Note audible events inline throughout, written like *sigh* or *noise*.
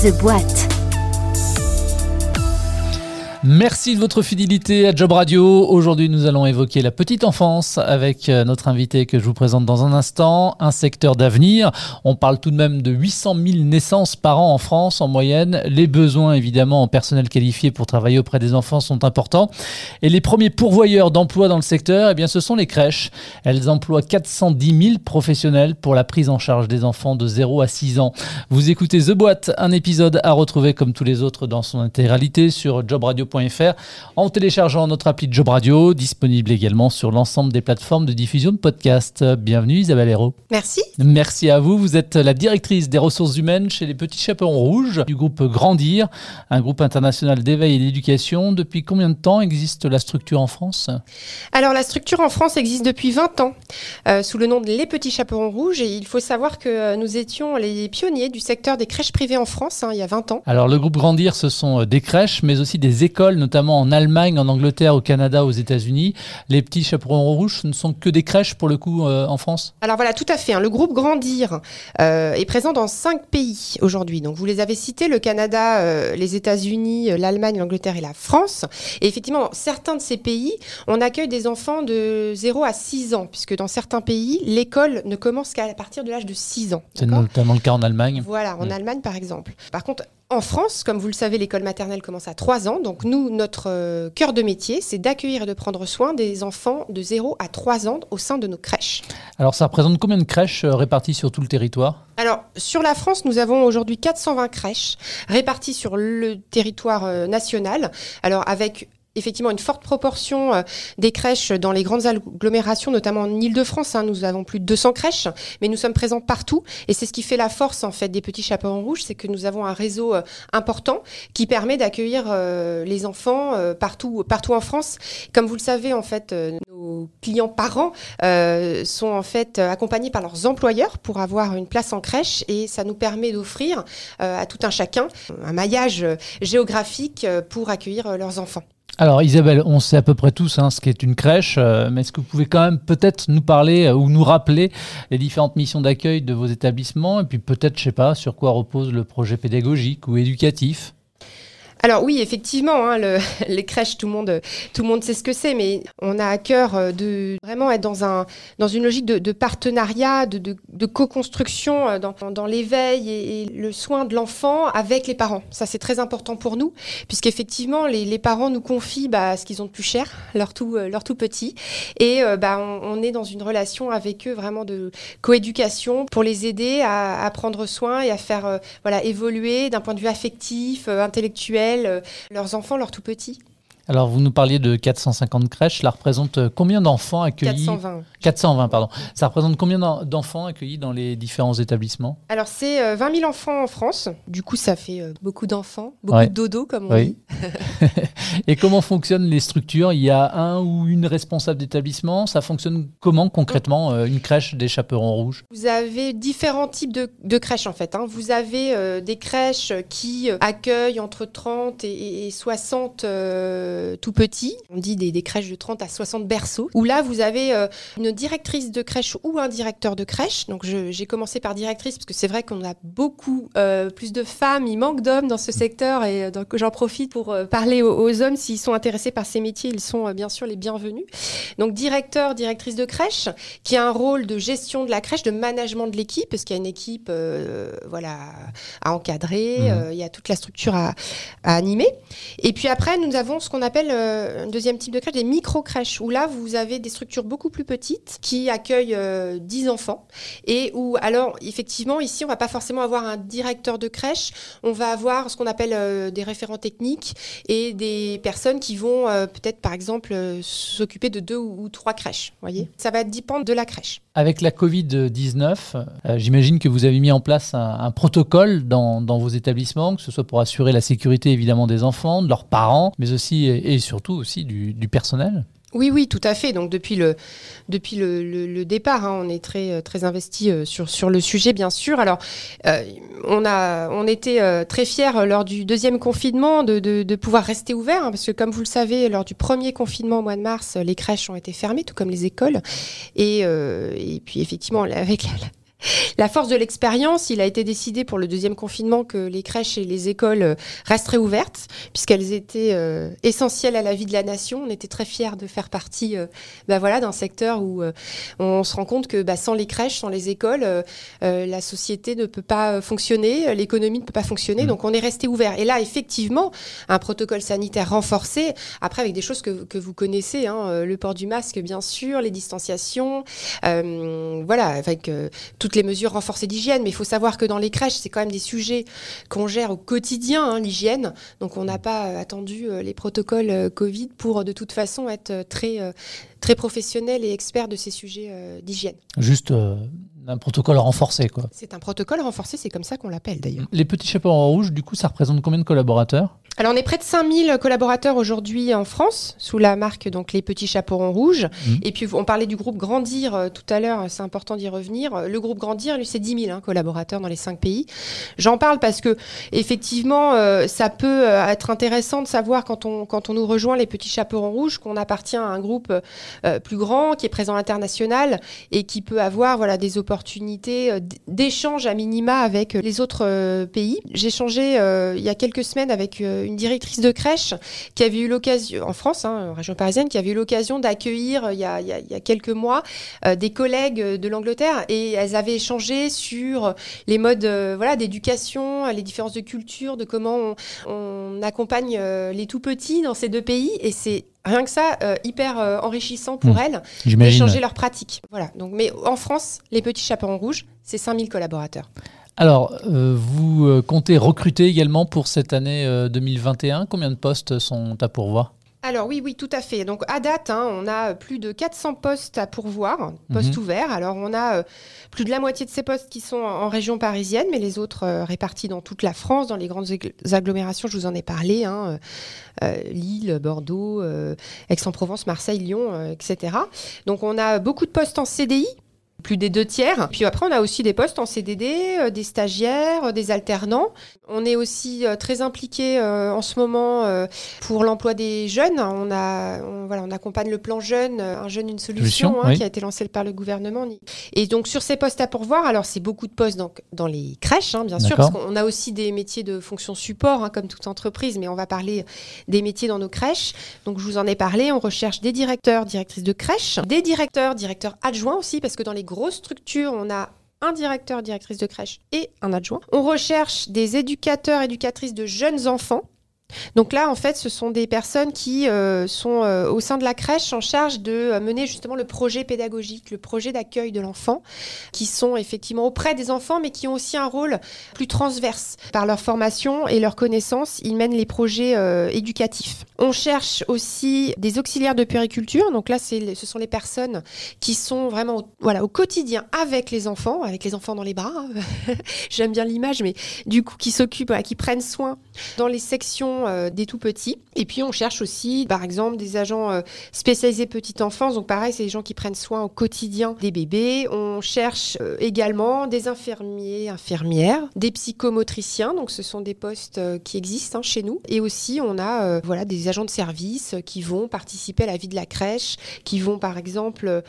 The Boîte. Merci de votre fidélité à Job Radio. Aujourd'hui, nous allons évoquer la petite enfance avec euh, notre invité que je vous présente dans un instant, un secteur d'avenir. On parle tout de même de 800 000 naissances par an en France en moyenne. Les besoins, évidemment, en personnel qualifié pour travailler auprès des enfants sont importants. Et les premiers pourvoyeurs d'emplois dans le secteur, eh bien, ce sont les crèches. Elles emploient 410 000 professionnels pour la prise en charge des enfants de 0 à 6 ans. Vous écoutez The Boîte, un épisode à retrouver comme tous les autres dans son intégralité sur Job Radio en téléchargeant notre appli Job Radio, disponible également sur l'ensemble des plateformes de diffusion de podcasts. Bienvenue Isabelle Hérault. Merci. Merci à vous. Vous êtes la directrice des ressources humaines chez les Petits Chaperons Rouges du groupe Grandir, un groupe international d'éveil et d'éducation. Depuis combien de temps existe la structure en France Alors la structure en France existe depuis 20 ans euh, sous le nom de Les Petits Chaperons Rouges et il faut savoir que euh, nous étions les pionniers du secteur des crèches privées en France hein, il y a 20 ans. Alors le groupe Grandir, ce sont euh, des crèches mais aussi des écoles notamment en Allemagne, en Angleterre, au Canada, aux États-Unis. Les petits chaperons rouges, ne sont que des crèches pour le coup euh, en France? Alors voilà, tout à fait. Hein. Le groupe Grandir euh, est présent dans cinq pays aujourd'hui. Donc vous les avez cités, le Canada, euh, les États-Unis, l'Allemagne, l'Angleterre et la France. Et effectivement, dans certains de ces pays, on accueille des enfants de 0 à 6 ans, puisque dans certains pays, l'école ne commence qu'à partir de l'âge de 6 ans. C'est notamment le cas en Allemagne. Voilà, en mm. Allemagne par exemple. Par contre, en France, comme vous le savez, l'école maternelle commence à 3 ans. Donc nous, notre euh, cœur de métier, c'est d'accueillir et de prendre soin des enfants de 0 à 3 ans au sein de nos crèches. Alors ça représente combien de crèches euh, réparties sur tout le territoire? Alors, sur la France, nous avons aujourd'hui 420 crèches réparties sur le territoire euh, national. Alors, avec effectivement une forte proportion euh, des crèches dans les grandes agglomérations, notamment en Ile-de-France. Hein. nous avons plus de 200 crèches, mais nous sommes présents partout. Et c'est ce qui fait la force en fait des petits chapeaux rouges, c'est que nous avons un réseau euh, important qui permet d'accueillir euh, les enfants partout, partout en France. Comme vous le savez, en fait, nos clients parents sont en fait accompagnés par leurs employeurs pour avoir une place en crèche, et ça nous permet d'offrir à tout un chacun un maillage géographique pour accueillir leurs enfants. Alors Isabelle, on sait à peu près tous hein, ce qu'est une crèche, euh, mais est-ce que vous pouvez quand même peut-être nous parler euh, ou nous rappeler les différentes missions d'accueil de vos établissements et puis peut-être, je sais pas, sur quoi repose le projet pédagogique ou éducatif? Alors oui, effectivement, hein, *laughs* les crèches, tout le monde, tout le monde sait ce que c'est, mais on a à cœur euh, de vraiment être dans un dans une logique de, partenariat, de, co-construction euh, dans, l'éveil et, le soin de l'enfant avec les parents. Ça, c'est très important pour nous, puisqu'effectivement, les, les parents nous confient bah, ce qu'ils ont de plus cher, leur tout euh, petit, et bah, on, est dans une relation avec eux vraiment de coéducation pour les aider à, à prendre soin et à faire voilà évoluer d'un point de vue affectif, intellectuel euh, leurs enfants, leurs tout petits. Alors, vous nous parliez de 450 crèches. Cela représente euh, combien d'enfants accueillis? 420. 420, pardon. Ça représente combien d'enfants accueillis dans les différents établissements? Alors, c'est 20 euh, 000 enfants en France. Du coup, ça fait euh, beaucoup d'enfants, beaucoup de dodo, comme on dit. *laughs* Et comment fonctionnent les structures? Il y a un ou une responsable d'établissement? Ça fonctionne comment concrètement, une crèche des chaperons rouges? Vous avez différents types de, crèches, en fait. Hein. Vous avez des crèches qui accueillent entre 30 et, 60 euh, tout petit. On dit des, crèches de 30 à 60 berceaux. Où là, vous avez euh, une directrice de crèche ou un directeur de crèche. Donc, j'ai commencé par directrice parce que c'est vrai qu'on a beaucoup euh, plus de femmes. Il manque d'hommes dans ce secteur et donc j'en profite pour parler aux, hommes s'ils sont intéressés par ces métiers. Ils sont bien sûr les bienvenus. Donc, directeur, directrice de crèche qui a un rôle de gestion de la crèche, de management de l'équipe parce qu'il y a une équipe, voilà, à encadrer. Mmh. il y a toute la structure à, à animer. Et puis après, nous avons ce qu'on appelle euh, un deuxième type de crèche, des micro-crèches, où là, vous avez des structures beaucoup plus petites qui accueillent 10 euh, enfants. Et où, alors, effectivement, ici, on va pas forcément avoir un directeur de crèche, on va avoir ce qu'on appelle euh, des référents techniques et des personnes qui vont peut-être, par exemple, s'occuper de deux ou, trois crèches. voyez Ça va dépendre de la crèche. Avec la Covid-19, j'imagine que vous avez mis en place un, protocole dans, dans, vos établissements, que ce soit pour assurer la sécurité évidemment des enfants, de leurs parents, mais aussi et surtout aussi du, personnel oui, oui, tout à fait. Donc depuis le, depuis le, départ, hein, on est très, euh, très investi euh, sur, sur le sujet, bien sûr. Alors, euh, on, a, on était très fiers lors du deuxième confinement de, de, pouvoir rester ouvert, hein, parce que comme vous le savez, lors du premier confinement au mois de mars, les crèches ont été fermées, tout comme les écoles. Et, et puis effectivement, avec la, La force de l'expérience, il a été décidé pour le deuxième confinement que les crèches et les écoles euh, resteraient ouvertes, puisqu'elles étaient euh, essentielles à la vie de la nation. On était très fiers de faire partie euh, bah voilà, d'un secteur où on se rend compte que bah, sans les crèches, sans les écoles, la société ne peut pas fonctionner, l'économie ne peut pas fonctionner. Mmh. Donc on est resté ouvert. Et là, effectivement, un protocole sanitaire renforcé, après avec des choses que, que vous connaissez, hein, le port du masque, bien sûr, les distanciations, voilà, avec toutes les mesures renforcées d'hygiène. Mais il faut savoir que dans les crèches, c'est quand même des sujets qu'on gère au quotidien, hein, l'hygiène. Donc on n'a pas euh, attendu euh, les protocoles euh, Covid pour de toute façon être très, très professionnel et expert de ces sujets d'hygiène. Juste un protocole renforcé, quoi. C'est un protocole renforcé, c'est comme ça qu'on l'appelle d'ailleurs. Les petits chapeaux en rouge, du coup, ça représente combien de collaborateurs? Alors on est près de 5000 collaborateurs aujourd'hui en France sous la marque donc les petits chaperons rouges. Mmh. Et puis on parlait du groupe Grandir euh, tout à l'heure, c'est important d'y revenir. Le groupe Grandir, lui, c'est 10 000 hein, collaborateurs dans les cinq pays. J'en parle parce que effectivement, euh, ça peut euh, être intéressant de savoir quand on, quand on nous rejoint les petits chaperons rouges qu'on appartient à un groupe plus grand qui est présent international et qui peut avoir voilà des opportunités d'échange à minima avec les autres pays. J'ai changé il y a quelques semaines avec une directrice de crèche qui avait eu l'occasion, en France, hein, région parisienne, qui avait eu l'occasion d'accueillir euh, il, il, y a quelques mois euh, des collègues de l'Angleterre et elles avaient échangé sur les modes euh, voilà, d'éducation, les différences de culture, de comment on, accompagne les tout petits dans ces deux pays. Et c'est rien que ça, hyper enrichissant pour mmh. elles d'échanger leurs pratiques. Voilà. Donc, mais en France, les petits chaperons rouges, c'est 5000 collaborateurs. Alors, euh, vous euh, comptez recruter également pour cette année 2021. Euh, Combien de postes sont à pourvoir? Alors oui, oui, tout à fait. Donc à date, hein, on a plus de 400 postes à pourvoir, postes mhm. ouverts. Alors on a plus de la moitié de ces postes qui sont en, région parisienne, mais les autres répartis dans toute la France, dans les grandes agglomérations, je vous en ai parlé, hein, Lille, Bordeaux, Aix-en-Provence, Marseille, Lyon, etc. Donc on a beaucoup de postes en CDI plus des deux tiers. Puis après, on a aussi des postes en CDD, euh, des stagiaires, euh, des alternants. On est aussi euh, très impliqué en ce moment pour l'emploi des jeunes. On, a, voilà, on accompagne le plan jeune, un jeune, une solution, hein, qui a été lancé par le gouvernement. Et donc, sur ces postes à pourvoir, alors c'est beaucoup de postes donc, dans les crèches, hein, bien sûr, parce qu'on a aussi des métiers de fonction support, hein, comme toute entreprise, mais on va parler des métiers dans nos crèches. Donc, je vous en ai parlé. On recherche des directeurs, directrices de crèche, des directeurs, directeurs adjoints aussi, parce que dans les grosse structure, on a un directeur, directrice de crèche et un adjoint. On recherche des éducateurs, éducatrices de jeunes enfants donc là, en fait, ce sont des personnes qui euh, sont euh, au sein de la crèche en charge de euh, mener justement le projet pédagogique, le projet d'accueil de l'enfant, qui sont effectivement auprès des enfants, mais qui ont aussi un rôle plus transverse. Par leur formation et leur connaissance, ils mènent les projets éducatifs. On cherche aussi des auxiliaires de périculture. Donc là, ce sont les personnes qui sont vraiment au, voilà, au quotidien avec les enfants, avec les enfants dans les bras. *laughs* J'aime bien l'image, mais du coup, qui s'occupent, qui prennent soin dans les sections euh, des tout petits. Et puis on cherche aussi, par exemple, des agents euh, spécialisés petite enfance. Donc pareil, c'est des gens qui prennent soin au quotidien des bébés. On cherche euh, également des infirmiers, infirmières, des psychomotriciens. Donc ce sont des postes qui existent hein, chez nous. Et aussi on a voilà des agents de service qui vont participer à la vie de la crèche, qui vont par exemple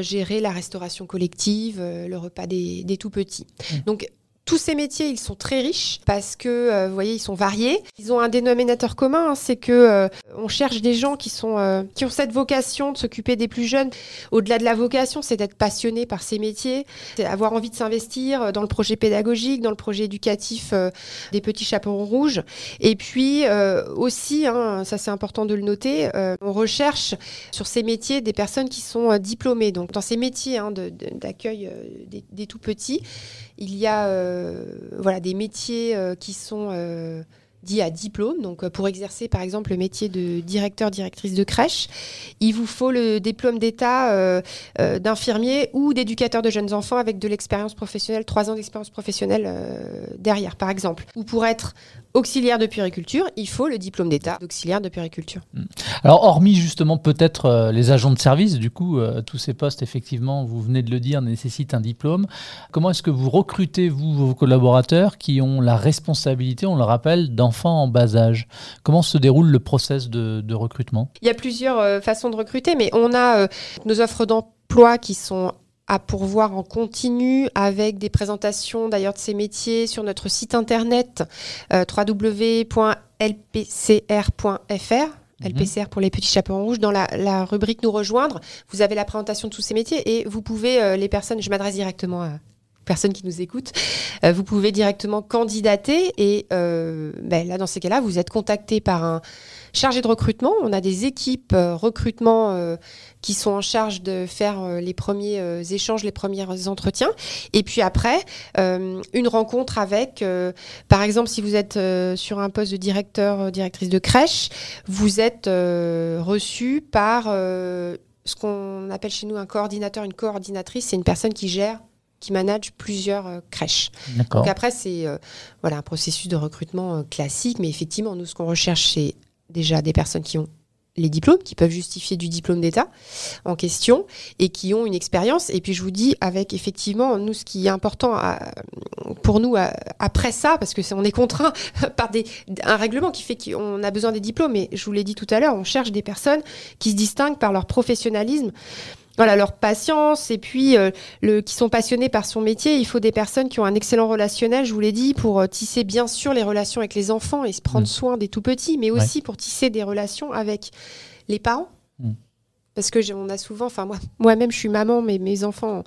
gérer la restauration collective, le repas des, des tout petits. Mmh. Donc tous ces métiers, ils sont très riches parce que, euh, vous voyez, ils sont variés. Ils ont un dénominateur commun, hein, c'est que euh, on cherche des gens qui sont euh, qui ont cette vocation de s'occuper des plus jeunes. Au-delà de la vocation, c'est d'être passionné par ces métiers, c'est avoir envie de s'investir dans le projet pédagogique, dans le projet éducatif des petits chapeaux rouges. Et puis aussi, hein, ça c'est important de le noter, on recherche sur ces métiers des personnes qui sont diplômées. Donc dans ces métiers hein, d'accueil des, des tout petits, il y a euh, voilà, des métiers euh, qui sont euh, dits à diplôme. Donc, pour exercer, par exemple, le métier de directeur, directrice de crèche, il vous faut le diplôme d'État d'infirmier ou d'éducateur de jeunes enfants avec de l'expérience professionnelle, trois ans d'expérience professionnelle derrière, par exemple. Ou pour être auxiliaire de puériculture, il faut le diplôme d'État d'auxiliaire de puériculture. Hmm. Alors, hormis justement peut-être euh, les agents de service, du coup, euh, tous ces postes, effectivement, vous venez de le dire, nécessitent un diplôme. Comment est-ce que vous recrutez, vous, vos collaborateurs qui ont la responsabilité, on le rappelle, en bas âge Comment se déroule le process de, recrutement? Il y a plusieurs euh, façons de recruter, mais on a nos offres d'emploi qui sont à pourvoir en continu avec des présentations d'ailleurs de ces métiers sur notre site internet euh, www.lpcr.fr. LPCR mhm. pour les petits chapeaux rouges. Dans la, rubrique Nous rejoindre, vous avez la présentation de tous ces métiers et vous pouvez, euh, les personnes, je m'adresse directement à personnes qui nous écoutent, euh, vous pouvez directement candidater et ben, là, dans ces cas-là, vous êtes contacté par un chargé de recrutement. On a des équipes recrutement qui sont en charge de faire euh, les premiers euh, échanges, les premiers entretiens. Et puis après, euh, une rencontre avec, par exemple, si vous êtes sur un poste de directeur, directrice de crèche, vous êtes reçu par ce qu'on appelle chez nous un coordinateur, une coordinatrice. C'est une personne qui gère qui manage plusieurs crèches. Donc après, c'est voilà, un processus de recrutement classique, mais effectivement, nous, ce qu'on recherche, c'est déjà des personnes qui ont les diplômes, qui peuvent justifier du diplôme d'État en question et qui ont une expérience. Et puis je vous dis, avec effectivement, nous, ce qui est important pour nous après ça, parce que est, on est contraint *laughs* par des, un règlement qui fait qu'on a besoin des diplômes, et je vous l'ai dit tout à l'heure, on cherche des personnes qui se distinguent par leur professionnalisme voilà leur patience et puis euh, le, qui sont passionnés par son métier. Il faut des personnes qui ont un excellent relationnel, je vous l'ai dit, pour euh, tisser bien sûr les relations avec les enfants et se prendre mm. soin des tout petits, mais aussi pour tisser des relations avec les parents. Mm. Parce que on a souvent, enfin moi, moi-même je suis maman, mais mes enfants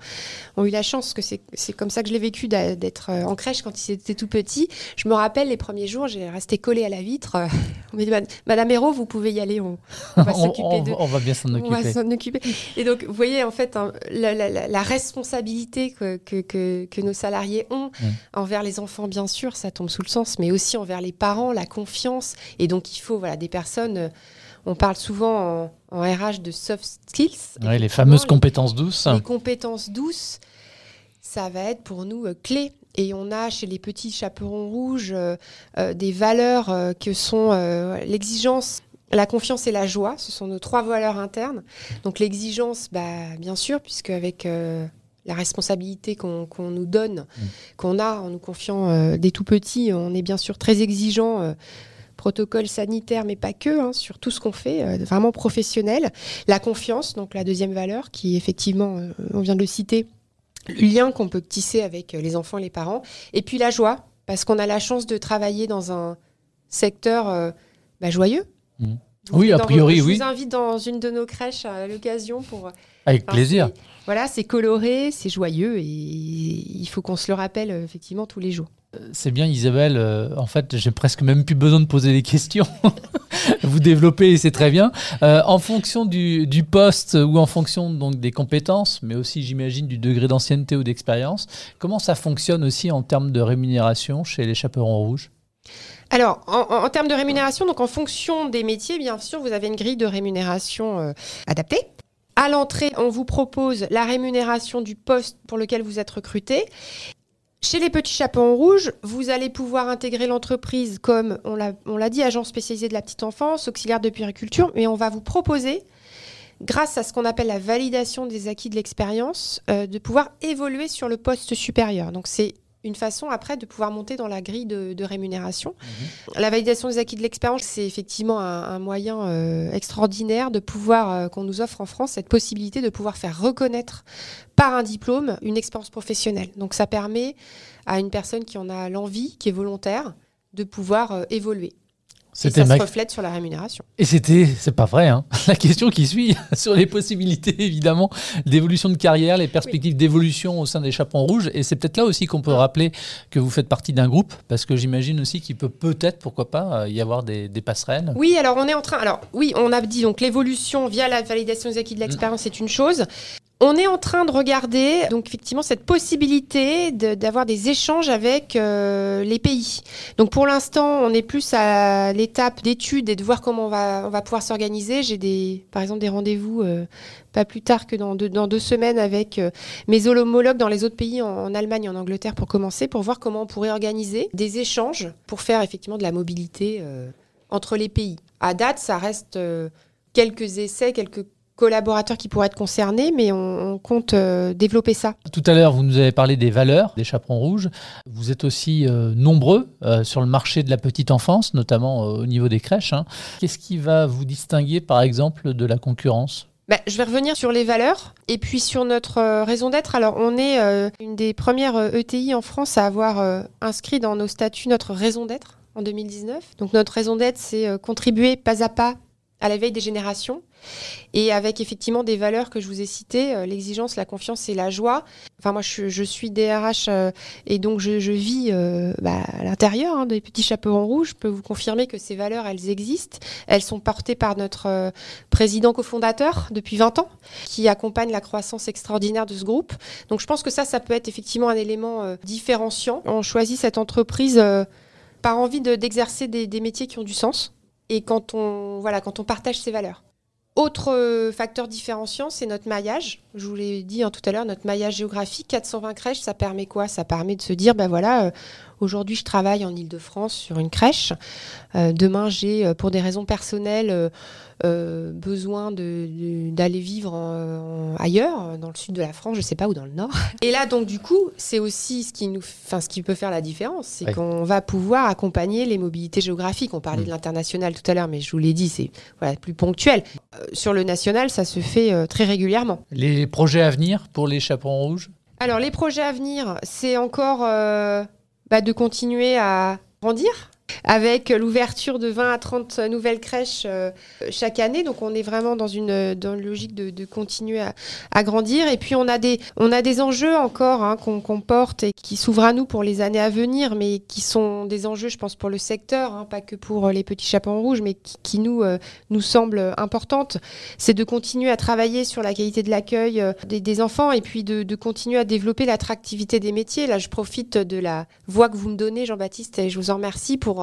ont eu la chance que c'est comme ça que je l'ai vécu d'être euh, en crèche quand ils étaient tout petits. Je me rappelle les premiers jours, j'ai resté collée à la vitre. *laughs* On m'a dit Madame Hérault, vous pouvez y aller, on, va *laughs* s'occuper de. On va bien s'en occuper. On va s'en occuper. Et donc vous voyez en fait hein, la, responsabilité que, que, que, nos salariés ont envers les enfants, bien sûr, ça tombe sous le sens, mais aussi envers les parents, la confiance. Et donc il faut voilà des personnes euh, on parle souvent en, RH de soft skills. Les fameuses compétences douces. Les compétences douces, ça va être pour nous euh, clé. Et on a chez les petits chaperons rouges euh, euh, des valeurs que sont l'exigence, la confiance et la joie. Ce sont nos trois valeurs internes. Donc l'exigence, bah, bien sûr, puisque avec la responsabilité qu'on nous donne, mmh. qu'on a en nous confiant des tout petits, on est bien sûr très exigeant protocole sanitaire, mais pas que, hein, sur tout ce qu'on fait, euh, vraiment professionnel. La confiance, donc la deuxième valeur, qui effectivement, euh, on vient de le citer, le lien qu'on peut tisser avec euh, les enfants les parents. Et puis la joie, parce qu'on a la chance de travailler dans un secteur bah, joyeux. Mmh. Oui, a priori, oui. Je vous invite dans une de nos crèches à l'occasion pour. Avec plaisir. Voilà, c'est coloré, c'est joyeux et il faut qu'on se le rappelle effectivement tous les jours. C'est bien Isabelle, euh, en fait j'ai presque même plus besoin de poser des questions. *laughs* Vous développez c'est très bien. Euh, en fonction du, poste ou en fonction donc des compétences, mais aussi j'imagine du degré d'ancienneté ou d'expérience, comment ça fonctionne aussi en termes de rémunération chez les chaperons rouges? Alors, en, termes de rémunération, donc en fonction des métiers, bien sûr, vous avez une grille de rémunération euh, adaptée. À l'entrée, on vous propose la rémunération du poste pour lequel vous êtes recruté. Chez les petits chapeaux rouges, vous allez pouvoir intégrer l'entreprise comme, on l'a dit, agent spécialisé de la petite enfance, auxiliaire de puériculture, mais on va vous proposer, grâce à ce qu'on appelle la validation des acquis de l'expérience, euh, de pouvoir évoluer sur le poste supérieur. Donc c'est une façon après de pouvoir monter dans la grille de, rémunération. Mhm. La validation des acquis de l'expérience, c'est effectivement un, moyen euh, extraordinaire de pouvoir, euh, qu'on nous offre en France, cette possibilité de pouvoir faire reconnaître par un diplôme une expérience professionnelle. Donc ça permet à une personne qui en a l'envie, qui est volontaire, de pouvoir euh, évoluer. C'était ça se reflète sur la rémunération. Et c'était, c'est pas vrai, hein. *laughs* la question qui suit *laughs* sur les possibilités évidemment d'évolution de carrière, les perspectives d'évolution au sein des Chapeaux rouges. Et c'est peut-être là aussi qu'on peut rappeler que vous faites partie d'un groupe, parce que j'imagine aussi qu'il peut peut-être, pourquoi pas, euh, y avoir des, passerelles. Oui, alors on est en train. Alors oui, on a dit donc l'évolution via la validation des acquis de l'expérience, c'est une chose. On est en train de regarder donc effectivement cette possibilité d'avoir des échanges avec euh, les pays. Donc pour l'instant, on est plus à l'étape d'étude et de voir comment on va, on va pouvoir s'organiser. J'ai des, par exemple des rendez-vous euh, pas plus tard que dans deux, dans deux semaines avec euh, mes homologues dans les autres pays, en, Allemagne et en Angleterre pour commencer, pour voir comment on pourrait organiser des échanges pour faire effectivement de la mobilité entre les pays. À date, ça reste quelques essais, quelques collaborateurs qui pourraient être concernés, mais on, compte euh, développer ça. Tout à l'heure, vous nous avez parlé des valeurs des chaperons rouges. Vous êtes aussi euh, nombreux euh, sur le marché de la petite enfance, notamment au niveau des crèches. Hein. Qu'est-ce qui va vous distinguer, par exemple, de la concurrence? Bah, je vais revenir sur les valeurs et puis sur notre raison d'être. Alors, on est une des premières ETI e en France à avoir inscrit dans nos statuts notre raison d'être en 2019. Donc, notre raison d'être, c'est contribuer pas à pas à la veille des générations et avec effectivement des valeurs que je vous ai citées, euh, l'exigence, la confiance et la joie. Enfin, moi, je, suis DRH euh, et donc je, vis euh, bah, à l'intérieur hein, des petits chaperons rouges. Je peux vous confirmer que ces valeurs, elles existent. Elles sont portées par notre président cofondateur depuis 20 ans, qui accompagne la croissance extraordinaire de ce groupe. Donc, je pense que ça, ça peut être effectivement un élément différenciant. On choisit cette entreprise par envie d'exercer des, des métiers qui ont du sens et quand on, voilà, quand on partage ces valeurs. Autre euh, facteur différenciant, c'est notre maillage. Je vous l'ai dit hein, tout à l'heure, notre maillage géographique, 420 crèches, ça permet quoi? Ça permet de se dire, ben voilà, euh, aujourd'hui je travaille en Ile-de-France sur une crèche. Euh, demain, j'ai, pour des raisons personnelles, euh, besoin d'aller vivre ailleurs, dans le sud de la France, je sais pas, ou dans le nord. *laughs* Et là, donc, du coup, c'est aussi ce qui, nous, ce qui peut faire la différence, c'est qu'on va pouvoir accompagner les mobilités géographiques. On parlait mm. de l'international tout à l'heure, mais je vous l'ai dit, c'est voilà, plus ponctuel. Euh, sur le national, ça se fait euh, très régulièrement. Les projets à venir pour les chaperons rouges? Alors, les projets à venir, c'est encore bah, de continuer à grandir avec l'ouverture de 20 à 30 nouvelles crèches euh, chaque année. Donc on est vraiment dans une, dans une logique de, continuer à, grandir. Et puis on a des, on a des enjeux encore hein, qu'on porte et qui s'ouvrent à nous pour les années à venir, mais qui sont des enjeux, je pense, pour le secteur, hein, pas que pour les petits chapeaux rouges, mais qui, nous, euh, nous semblent importantes. C'est de continuer à travailler sur la qualité de l'accueil euh, des, des, enfants et puis de, de continuer à développer l'attractivité des métiers. Là, je profite de la voix que vous me donnez, Jean-Baptiste, et je vous en remercie pour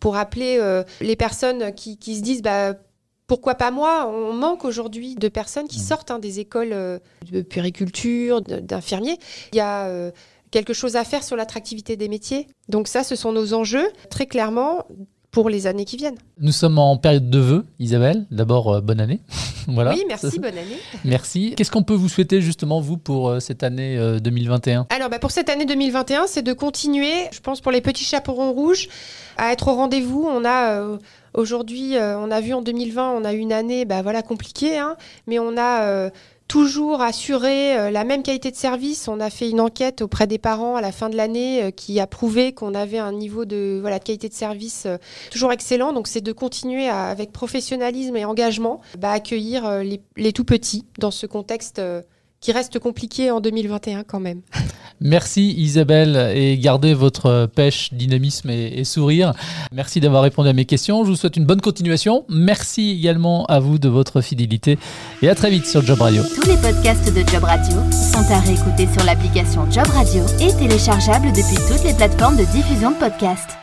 pour, appeler euh, les personnes qui, se disent bah, pourquoi pas moi? On manque aujourd'hui de personnes qui mmh. sortent hein, des écoles euh, de puriculture, d'infirmiers. Il y a euh, quelque chose à faire sur l'attractivité des métiers. Donc ça, ce sont nos enjeux, très clairement pour les années qui viennent. Nous sommes en période de vœux, Isabelle. D'abord, bonne année. *laughs* voilà. Oui, merci, bonne année. *laughs* Merci. Qu'est-ce qu'on peut vous souhaiter justement, vous, pour cette année 2021 Alors, bah, pour cette année 2021, c'est de continuer, je pense, pour les petits chaperons rouges, à être au rendez-vous. On a euh, aujourd'hui, euh, on a vu en 2020, on a eu une année, bah voilà, compliquée, hein, mais on a euh, toujours assuré la même qualité de service. On a fait une enquête auprès des parents à la fin de l'année qui a prouvé qu'on avait un niveau de, voilà, de qualité de service toujours excellent. Donc c'est de continuer avec professionnalisme et engagement bah, accueillir les, tout petits dans ce contexte qui reste compliqué en 2021 quand même. Merci Isabelle et gardez votre pêche, dynamisme et, sourire. Merci d'avoir répondu à mes questions. Je vous souhaite une bonne continuation. Merci également à vous de votre fidélité et à très vite sur Job Radio. Tous les podcasts de Job Radio sont à réécouter sur l'application Job Radio et téléchargeables depuis toutes les plateformes de diffusion de podcasts.